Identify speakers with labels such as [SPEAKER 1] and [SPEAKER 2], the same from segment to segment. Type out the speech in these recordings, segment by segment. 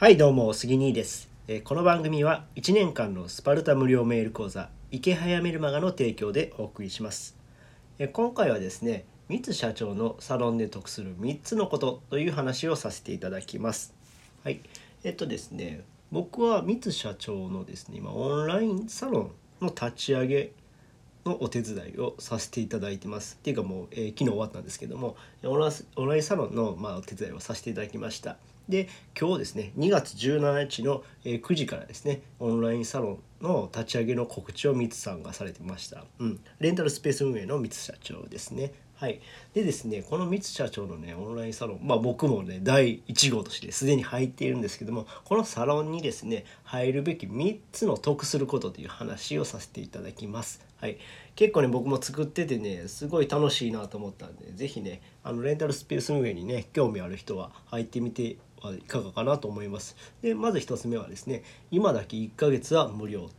[SPEAKER 1] はいどうも杉兄です、えーこの番組は1年間のスパルタ無料メール講座池早メルマガの提供でお送りします、えー今回はですね三津社長のサロンで得する3つのことという話をさせていただきます。はい。えっとですね僕は三津社長のですね今オンラインサロンの立ち上げのお手伝いをさせていただいてます。っていうかもう、えー昨日終わったんですけどもオンラインサロンの、まあ、お手伝いをさせていただきました。で今日ですね2月17日の、えー9時からですねオンラインサロンの立ち上げの告知をミツさんがされてました、うん、レンタルスペース運営のミツ社長ですね。はい、でですねこのミツ社長のねオンラインサロンまあ僕もね第1号としてすでに入っているんですけどもこのサロンにですね入るべき3つの得することという話をさせていただきます。はい、結構ね僕も作っててねすごい楽しいなと思ったんで是非ねあのレンタルスペース運営にね興味ある人は入ってみてはいかがかなと思います。でまず1つ目はですね今だけ1ヶ月は無料。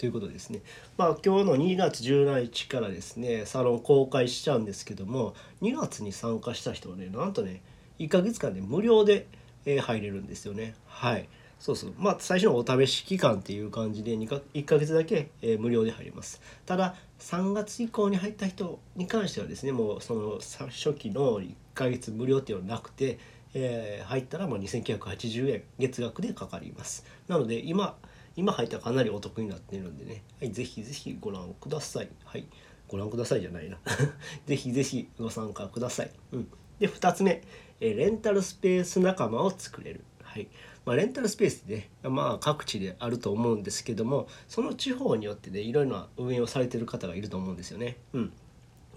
[SPEAKER 1] ということですね。まあ今日の2月17日からですねサロン公開しちゃうんですけども2月に参加した人はねなんとね1ヶ月間で無料で、入れるんですよね。はい。そうそうまあ最初のお試し期間っていう感じで2か1ヶ月だけ、え無料で入ります。ただ3月以降に入った人に関してはですねもうその初期の1ヶ月無料っていうのはなくて、えー入ったらもう2980円月額でかかります。なので今今入ったらかなりお得になってるんでね、はい、ぜひぜひご覧ください。はい、ご覧くださいじゃないな。ぜひぜひご参加ください。うん、で2つ目、えレンタルスペース仲間を作れる。はいまあ、レンタルスペースってね、まあ、各地であると思うんですけどもその地方によってねいろいろな運営をされてる方がいると思うんですよね。うん、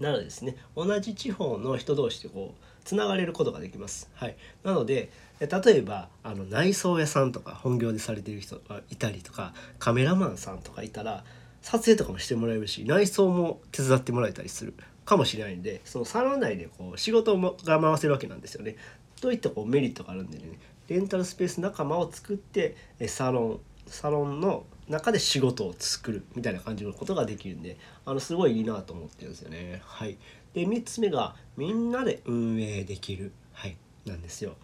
[SPEAKER 1] なのですね同じ地方の人同士でこうつながれることができます。はい、なので例えばあの内装屋さんとか本業でされてる人がいたりとかカメラマンさんとかいたら撮影とかもしてもらえるし内装も手伝ってもらえたりするかもしれないんでそのサロン内でこう仕事もが回せるわけなんですよね。といったこうメリットがあるんでねレンタルスペース仲間を作ってサロンサロンの中で仕事を作るみたいな感じのことができるんであのすごいいいなと思ってるんですよね。はい、で3つ目がみんなで運営できる、はい、なんですよ。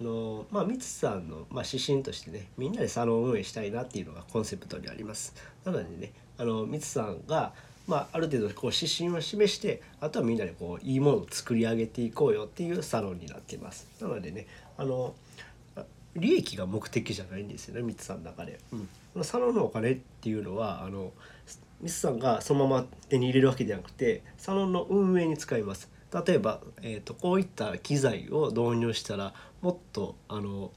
[SPEAKER 1] あのまあ、ミツさんの、まあ、指針としてねみんなでサロン運営したいなっていうのがコンセプトにあります。なのでねあのミツさんが、まあ、ある程度こう指針を示してあとはみんなでこういいものを作り上げていこうよっていうサロンになっています。なのでねあの利益が目的じゃないんですよねミツさんの中で。うん、このサロンのお金っていうのはあのミツさんがそのまま手に入れるわけじゃなくてサロンの運営に使います。例えば、えー、とこういった機材を導入したらもっとあの、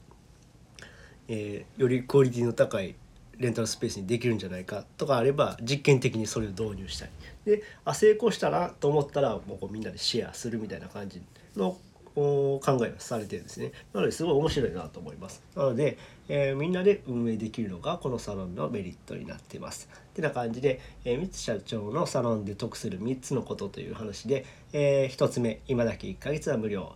[SPEAKER 1] えーよりクオリティの高いレンタルスペースにできるんじゃないかとかあれば実験的にそれを導入したりであ成功したなと思ったらもうみんなでシェアするみたいな感じの考えをされてるんですね。なのですごい面白いなと思います。なので、えーみんなで運営できるのがこのサロンのメリットになっています。てな感じで、えー、三津社長のサロンで得する3つのことという話で、え1つ目今だけ1ヶ月は無料。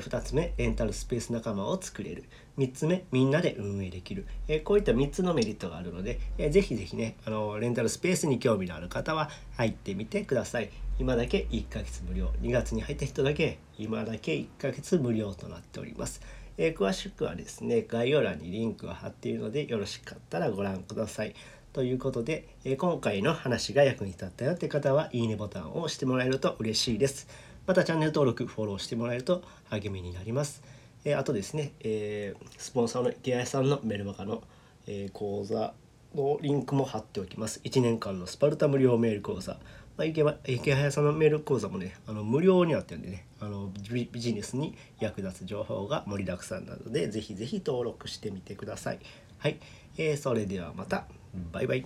[SPEAKER 1] 2つ目レンタルスペース仲間を作れる。3つ目みんなで運営できる、こういった3つのメリットがあるので、えーぜひぜひねあのレンタルスペースに興味のある方は入ってみてください。今だけ1ヶ月無料。2月に入った人だけ今だけ1ヶ月無料となっております、え詳しくはですね概要欄にリンクを貼っているのでよろしかったらご覧ください。ということで、え今回の話が役に立ったよって方はいいねボタンを押してもらえると嬉しいです。またチャンネル登録フォローしてもらえると励みになります、えーあとですね、えースポンサーの池谷さんのメルマガの、えー講座のリンクも貼っておきます。1年間のスパルタ無料メール講座、まあ、池ば池谷さんのメール講座もねあの無料になってるんでねあのビビジネスに役立つ情報が盛りだくさんなのでぜひぜひ登録してみてください。はい、えーそれではまた。バイバイ。